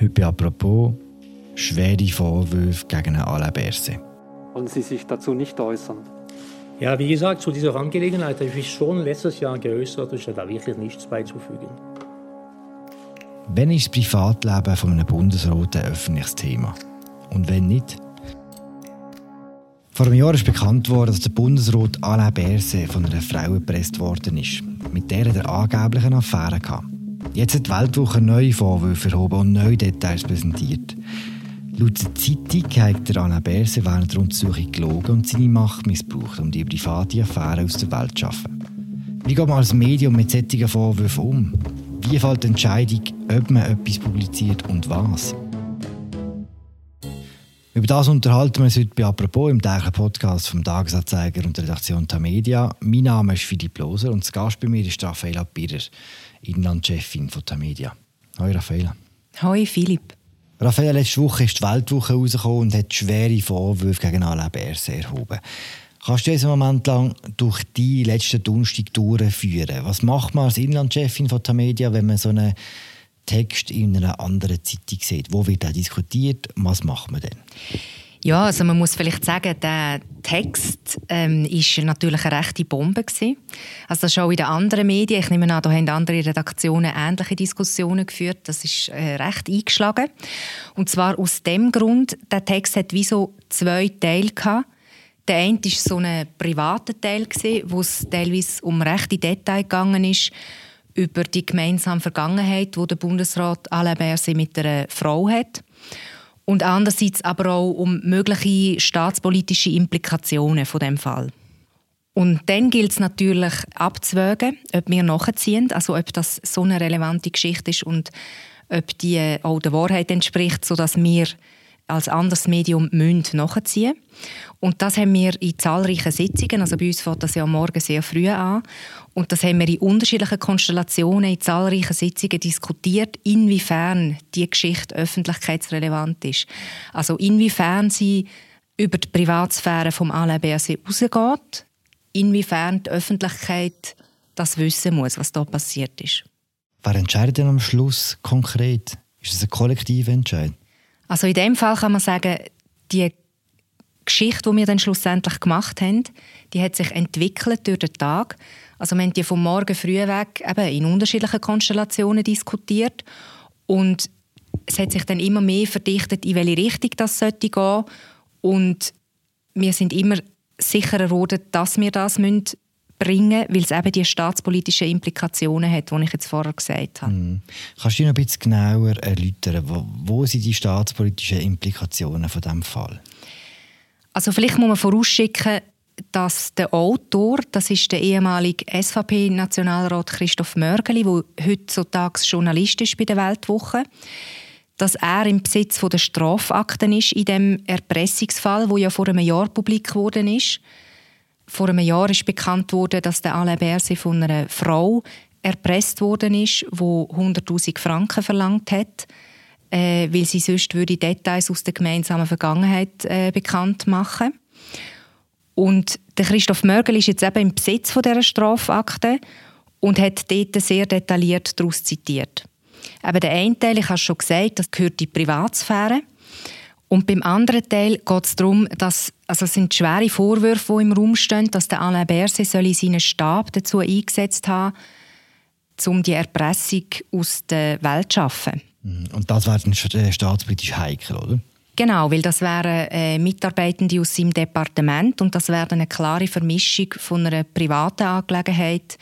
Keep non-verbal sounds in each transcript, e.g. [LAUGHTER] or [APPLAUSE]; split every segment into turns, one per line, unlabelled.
Heute «Apropos» schwere Vorwürfe gegen Alain Berset.
Wollen Sie sich dazu nicht äußern?
Ja, wie gesagt, zu dieser Angelegenheit habe ich mich schon letztes Jahr geäußert ich habe da wirklich nichts beizufügen.
Wenn ist das Privatleben von einem Bundesrat ein öffentliches Thema? Und wenn nicht? Vor einem Jahr ist bekannt worden, dass der Bundesrat Alain Berset von einer Frau erpresst worden ist. Mit der er angeblich eine Affäre hatte. Jetzt hat die Weltwoche neue Vorwürfe erhoben und neue Details präsentiert. Laut der Zeitung hat der Alain Berset während der Untersuchung gelogen und seine Macht missbraucht, um die private Affäre aus der Welt zu schaffen. Wie geht man als Medium mit solchen Vorwürfen um? Wie fällt die Entscheidung, ob man etwas publiziert und was? Über das unterhalten wir uns heute bei «Apropos» im täglichen Podcast vom Tagesanzeiger und der Redaktion Tamedia. Mein Name ist Philipp Loser und das Gast bei mir ist Raffaella Birrer, Inlandchefin von Tamedia. Hallo Raffaella.
Hallo Philipp.
Raffaella, letzte Woche ist die Weltwoche rausgekommen und hat schwere Vorwürfe gegen Alain Berset erhoben. Kannst du einen Moment lang durch die letzten Donnerstag durchführen? Was macht man als Inlandchefin von Tamedia, wenn man so einen Text in einer anderen Zeitung sieht? Wo wird er diskutiert? Was macht man denn?
Ja, also man muss vielleicht sagen, der Text ähm, natürlich eine rechte Bombe gewesen. Also das ist auch in den anderen Medien. Ich nehme an, da haben andere Redaktionen ähnliche Diskussionen geführt. Das ist äh, recht eingeschlagen. Und zwar aus dem Grund, der Text hat wie so zwei Teile gehabt. Der eine war so ein privater Teil, wo es teilweise um rechte Details gegangen ist, über die gemeinsame Vergangenheit, wo der Bundesrat Alain Berset mit einer Frau hat. Und andererseits aber auch um mögliche staatspolitische Implikationen von dem Fall. Und dann gilt es natürlich abzuwägen, ob wir nachziehen, also ob das so eine relevante Geschichte ist und ob die auch der Wahrheit entspricht, sodass wir als anderes Medium müssen nachziehen Und das haben wir in zahlreichen Sitzungen, also bei uns fängt das ja Morgen sehr früh an, und das haben wir in unterschiedlichen Konstellationen, in zahlreichen Sitzungen diskutiert, inwiefern die Geschichte öffentlichkeitsrelevant ist. Also inwiefern sie über die Privatsphäre vom Alain Berset rausgeht, inwiefern die Öffentlichkeit das wissen muss, was da passiert ist.
Wer entscheidet denn am Schluss konkret? Ist es ein kollektiver Entscheid?
Also in dem Fall kann man sagen, die Geschichte, die wir dann schlussendlich gemacht haben, die hat sich entwickelt durch den Tag. Also wir haben die vom Morgen früh weg eben in unterschiedlichen Konstellationen diskutiert und es hat sich dann immer mehr verdichtet, in welche Richtung das sollte gehen und wir sind immer sicherer geworden, dass wir das müssen bringen, weil es eben die staatspolitischen Implikationen hat, die ich jetzt vorher gesagt habe. Mhm.
Kannst du noch ein bisschen genauer erläutern, wo, wo sind die staatspolitischen Implikationen von diesem Fall?
Also vielleicht muss man vorausschicken, dass der Autor, das ist der ehemalige SVP-Nationalrat Christoph Mörgeli, der heutzutage Journalist ist bei der Weltwoche, dass er im Besitz von der Strafakten ist in dem Erpressungsfall, wo ja vor einem Jahr publik geworden ist. Vor einem Jahr ist bekannt worden, dass der Alain Berset von einer Frau erpresst worden ist, die 100.000 Franken verlangt hat, äh, weil sie sonst würde Details aus der gemeinsamen Vergangenheit äh, bekannt machen. Und der Christoph Mörgel ist jetzt eben im Besitz von dieser Strafakte und hat dort sehr detailliert daraus zitiert. Eben der eine Teil, ich habe schon gesagt, das gehört in die Privatsphäre. Und beim anderen Teil geht es darum, dass also es sind schwere Vorwürfe, die im Raum stehen, dass der Alain Berset seinen Stab dazu eingesetzt haben, um die Erpressung aus der Welt zu schaffen.
Mhm. Und das wäre dann äh, staatspolitisch heikel, oder?
Genau, weil das wären äh, Mitarbeitende aus seinem Departement und das wäre eine klare Vermischung von einer privaten Angelegenheit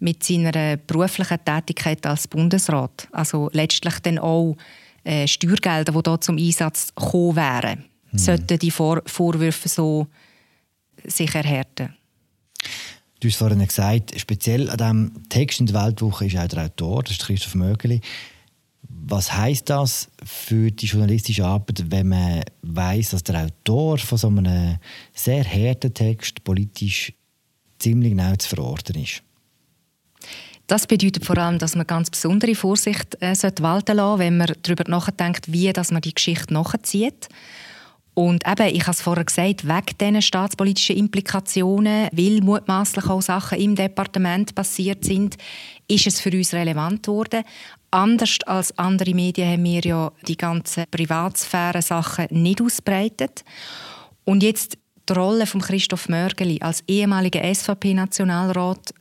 mit seiner beruflichen Tätigkeit als Bundesrat. Also letztlich dann auch äh, Steuergelder, die hier zum Einsatz gekommen wären, mhm. sollten die Vor Vorwürfe so sich erhärten.
Du hast vorhin gesagt, speziell an diesem Text in der Weltwoche ist auch der Autor, das ist Christoph Mögeli. Was heißt das für die journalistische Arbeit, wenn man weiß, dass der Autor von so einem sehr harten Text politisch ziemlich genau zu verorten ist?
Das bedeutet vor allem, dass man ganz besondere Vorsicht äh, walten lassen wenn man darüber nachdenkt, wie dass man die Geschichte nachzieht. Und eben, ich habe es vorher gesagt, wegen diesen staatspolitischen Implikationen, weil mutmaßlich auch Sachen im Departement passiert sind, ist es für uns relevant geworden. Anders als andere Medien haben wir ja die ganzen Privatsphäre-Sachen nicht ausbreitet. Und jetzt die Rolle von Christoph Mörgeli als ehemaliger SVP-Nationalrat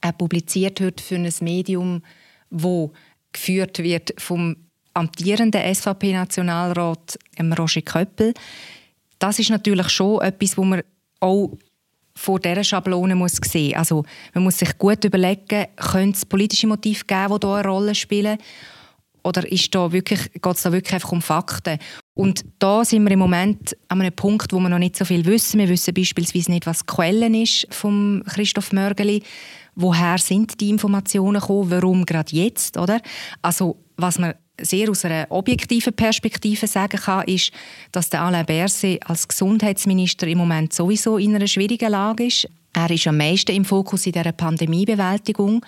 er publiziert heute für ein Medium, wo geführt wird vom amtierenden SVP-Nationalrat Roger Köppel. Das ist natürlich schon etwas, wo man auch vor dieser Schablone muss sehen Also man muss sich gut überlegen, könnte es politische Motive geben, die hier eine Rolle spielen? Oder ist da wirklich, geht es da wirklich einfach um Fakten? Und da sind wir im Moment an einem Punkt, wo wir noch nicht so viel wissen. Wir wissen beispielsweise nicht, was die Quellen ist von Christoph Mörgeli. Woher sind die Informationen gekommen? Warum gerade jetzt? Oder? Also, was man sehr aus einer objektiven Perspektive sagen kann, ist, dass der Alain Berset als Gesundheitsminister im Moment sowieso in einer schwierigen Lage ist. Er ist am meisten im Fokus in dieser Pandemiebewältigung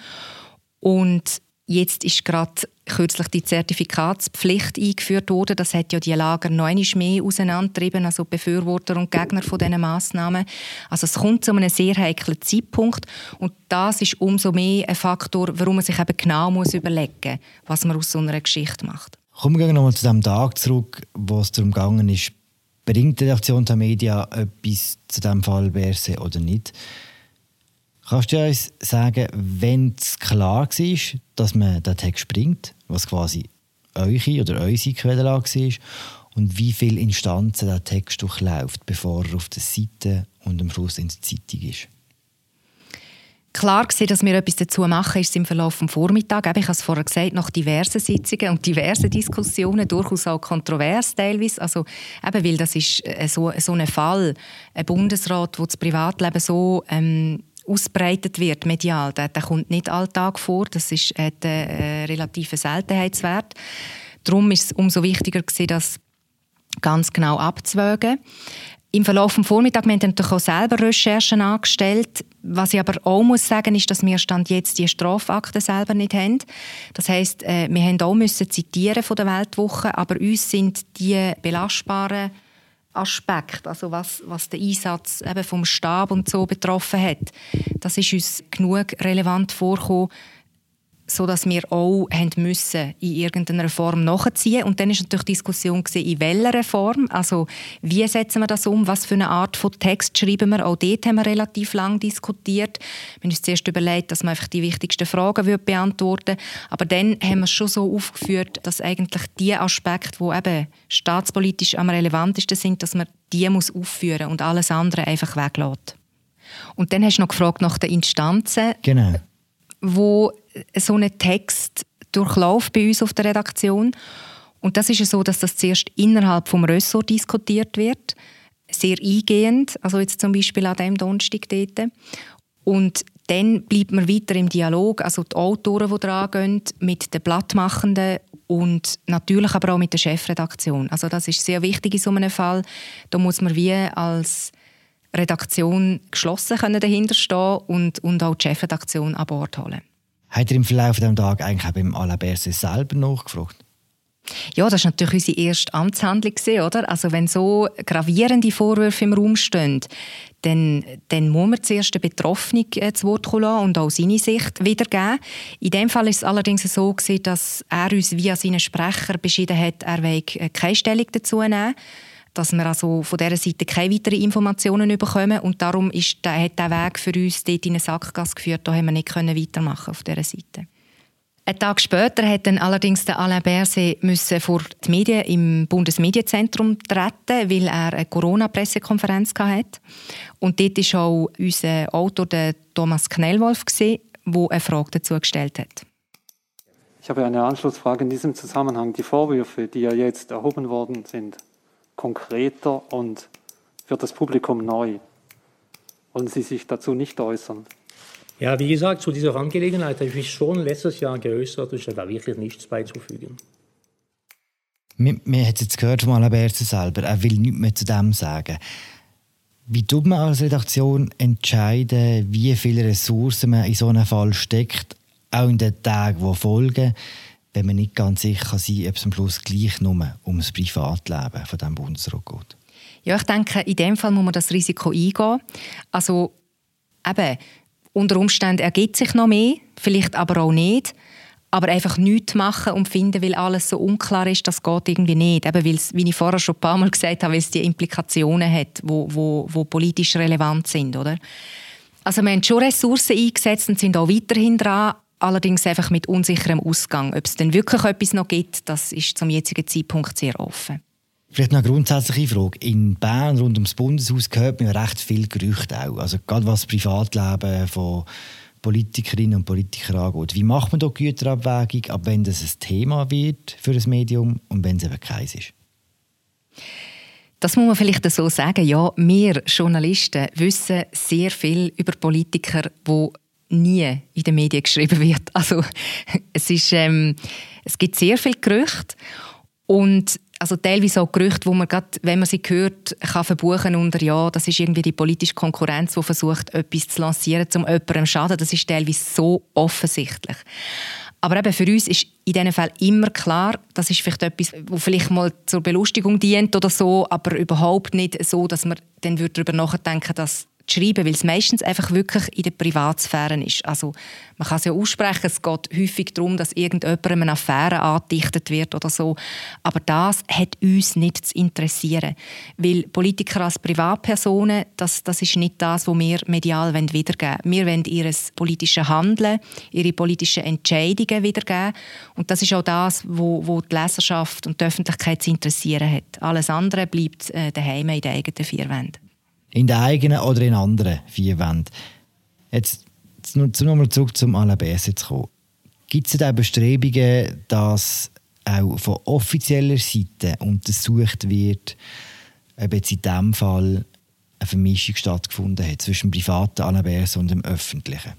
und Jetzt ist gerade kürzlich die Zertifikatspflicht eingeführt worden. Das hat ja die Lager noch einmal mehr auseinandertrieben, also Befürworter und Gegner von diesen Massnahmen. Also es kommt zu einem sehr heiklen Zeitpunkt und das ist umso mehr ein Faktor, warum man sich eben genau muss überlegen muss, was man aus so einer Geschichte macht.
Kommen wir noch mal zu dem Tag zurück, wo es darum gegangen ist, bringt die Redaktion der Media etwas zu diesem Fall Berse oder nicht? Kannst du uns sagen, wenn es klar war, dass man den Text bringt, was quasi eure oder unsere Quellenlage war, und wie viele Instanzen der Text durchläuft, bevor er auf der Seite und am Schluss in der Zeitung ist?
Klar war, dass wir etwas dazu machen, ist im Verlauf des Vormittags. Ich habe es vorher gesagt, nach diversen Sitzungen und diversen Diskussionen, durchaus auch kontrovers teilweise. Also, eben, weil das ist äh, so, so ein Fall, ein Bundesrat, wo das Privatleben so ähm, ausbreitet wird medial. Der, der kommt nicht alltag vor. Das ist ein äh, relativer Seltenheitswert. Darum ist es umso wichtiger gewesen, das ganz genau abzuwägen. Im Verlauf des Vormittags haben wir natürlich auch selber Recherchen angestellt. Was ich aber auch muss sagen, ist, dass wir Stand jetzt die Strafakten selber nicht haben. Das heißt, äh, wir haben auch zitieren von der Weltwoche, aber uns sind die belastbaren Aspekt, also was, was den Einsatz eben vom Stab und so betroffen hat, das ist uns genug relevant vorgekommen, so dass wir auch haben müssen in irgendeiner Form nachziehen. Und dann ist natürlich die Diskussion gewesen, in welcher Form. Also wie setzen wir das um? Was für eine Art von Text schreiben wir? Auch dort haben wir relativ lang diskutiert. Wir haben uns zuerst überlegt dass man einfach die wichtigsten Fragen würde beantworten. Aber dann haben wir es schon so aufgeführt dass eigentlich die Aspekte die eben staatspolitisch am relevantesten sind dass man die muss aufführen und alles andere einfach weglässt. Und dann hast du noch gefragt nach den Instanzen
genau.
wo so einen Text durchläuft bei uns auf der Redaktion. Und das ist ja so, dass das zuerst innerhalb vom Ressort diskutiert wird, sehr eingehend, also jetzt zum Beispiel an dem Donnerstag dort. Und dann bleibt man weiter im Dialog, also die Autoren, die dran gehen, mit den Blattmachenden und natürlich aber auch mit der Chefredaktion. Also das ist sehr wichtig in so einem Fall. Da muss man wie als Redaktion geschlossen können dahinter stehen und, und auch die Chefredaktion an Bord holen.
Hat er im Verlauf des Tages eigentlich auch beim Alain Berset selber nachgefragt?
Ja, das war natürlich unsere erste Amtshandlung, oder? Also wenn so gravierende Vorwürfe im Raum stehen, dann, dann muss man zuerst den Betroffenen äh, zu Wort kommen und auch seine Sicht wiedergeben. In dem Fall ist es allerdings so dass er uns via seinen Sprecher beschieden hat, er will äh, keine Stellung dazu nehmen dass wir also von dieser Seite keine weiteren Informationen bekommen und darum ist, hat der Weg für uns dort in eine Sackgasse geführt, da haben wir nicht weitermachen auf dieser Seite. Ein Tag später hat dann allerdings der Alain Berset vor die Medien im Bundesmedienzentrum treten, weil er eine Corona-Pressekonferenz hatte. Und dort war auch unser Autor der Thomas Knellwolf, der eine Frage dazu gestellt hat.
Ich habe eine Anschlussfrage in diesem Zusammenhang. Die Vorwürfe, die ja jetzt erhoben worden sind, konkreter und für das Publikum neu. Wollen Sie sich dazu nicht äußern?
Ja, wie gesagt, zu dieser Angelegenheit habe ich mich schon letztes Jahr geäußert und ich habe da wirklich nichts beizufügen.
Wir, wir haben jetzt gehört von Alain Berset selber, er will nichts mehr zu dem sagen. Wie tut man als Redaktion entscheiden, wie viele Ressourcen man in so einen Fall steckt, auch in den Tagen, die folgen? Wenn man nicht ganz sicher sein kann, ob es am Schluss gleich nur um das Privatleben von diesem Bundesrat geht?
Ja, ich denke, in dem Fall muss man das Risiko eingehen. Also eben, unter Umständen ergibt sich noch mehr, vielleicht aber auch nicht. Aber einfach nichts machen und finden, weil alles so unklar ist, das geht irgendwie nicht. Eben, weil wie ich vorher schon ein paar Mal gesagt habe, weil es die Implikationen hat, wo, wo, wo politisch relevant sind, oder? Also wir haben schon Ressourcen eingesetzt und sind auch weiterhin dran, allerdings einfach mit unsicherem Ausgang. Ob es denn wirklich etwas noch gibt, das ist zum jetzigen Zeitpunkt sehr offen.
Vielleicht noch eine grundsätzliche Frage. In Bern rund ums Bundeshaus hört man recht viel Gerüchte auch. Also gerade was das Privatleben von Politikerinnen und Politikern angeht. Wie macht man da Güterabwägung, ab wenn das ein Thema wird für ein Medium und wenn es eben keins ist?
Das muss man vielleicht so sagen. Ja, wir Journalisten wissen sehr viel über Politiker, wo nie in den Medien geschrieben wird. [LAUGHS] Also es ist, ähm, es gibt sehr viel Gerüchte und also teilweise auch Gerüchte, wo man grad, wenn man sie hört, kann verbuchen unter ja, das ist irgendwie die politische Konkurrenz, die versucht, etwas zu lancieren, um jemandem zu schaden. Das ist teilweise so offensichtlich. Aber eben für uns ist in diesen Fällen immer klar, das ist vielleicht etwas, wo vielleicht mal zur Belustigung dient oder so, aber überhaupt nicht so, dass man dann darüber nachdenken dass zu schreiben, weil es meistens einfach wirklich in der Privatsphäre ist. Also man kann es ja aussprechen, es geht häufig darum, dass irgendjemandem eine Affäre angedichtet wird oder so. Aber das hat uns nicht zu interessieren. Weil Politiker als Privatpersonen, das, das ist nicht das, was wir medial wiedergeben wollen. Wir wollen ihr politisches Handeln, ihre politischen Entscheidungen wiedergeben. Und das ist auch das, wo, wo die Leserschaft und die Öffentlichkeit zu interessieren hat. Alles andere bleibt äh, daheim in den eigenen vier Wänden.
In den eigenen oder in anderen vier Wänden. Jetzt, jetzt nochmal zurück zum Alain Berset zu kommen. Gibt es da Bestrebungen, dass auch von offizieller Seite untersucht wird, ob jetzt in diesem Fall eine Vermischung stattgefunden hat zwischen privaten Alain Berset und dem öffentlichen?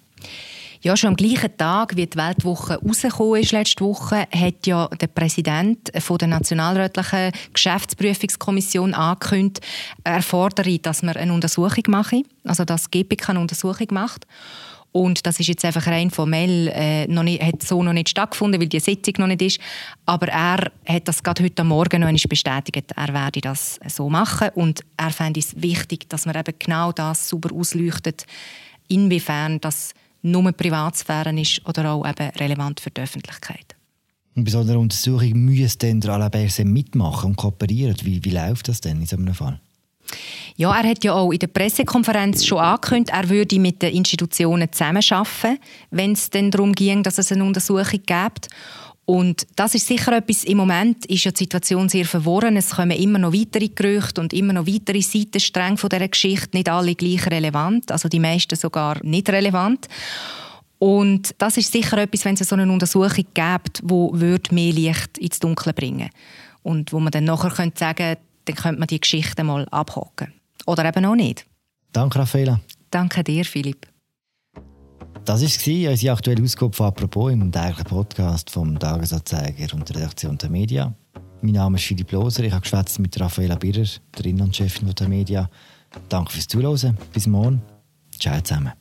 Ja, schon am gleichen Tag, wie die Weltwoche rausgekommen ist letzte Woche, hat ja der Präsident von der Nationalrätlichen Geschäftsprüfungskommission angekündigt, er fordere, dass man eine Untersuchung mache, also dass GPK eine Untersuchung macht. Und das ist jetzt einfach rein formell, äh, noch nicht, hat so noch nicht stattgefunden, weil die Sitzung noch nicht ist. Aber er hat das gerade heute Morgen noch bestätigt. Er werde das so machen. Und er fände es wichtig, dass man eben genau das sauber ausleuchtet, inwiefern das nur Privatsphäre ist oder auch eben relevant für die Öffentlichkeit.
Und bei so einer Untersuchung müsste dann der Alain Berset mitmachen und kooperieren. Wie, wie läuft das denn in so einem Fall?
Ja, er hat ja auch in der Pressekonferenz schon angekündigt, er würde mit den Institutionen zusammenarbeiten, wenn es dann darum ging, dass es eine Untersuchung gibt. Und das ist sicher etwas, im Moment ist ja die Situation sehr verworren. Es kommen immer noch weitere Gerüchte und immer noch weitere Seitenstränge von dieser Geschichte, nicht alle gleich relevant, also die meisten sogar nicht relevant. Und das ist sicher etwas, wenn es so eine Untersuchung gibt, wo wird mehr Licht ins Dunkle bringen und wo man dann nachher könnte sagen, dann könnte man die Geschichte mal abhaken. Oder eben auch nicht.
Danke, Raffaella.
Danke dir, Philipp.
Das war unsere aktuelle Ausgabe von «Apropos» im täglichen Podcast vom Tagesanzeiger und der Redaktion der Media. Mein Name ist Philipp Loser. Ich habe geschwätzt mit Raffaella Birrer, der Inlandchefin der Media. Danke fürs Zuhören. Bis morgen. Ciao zusammen.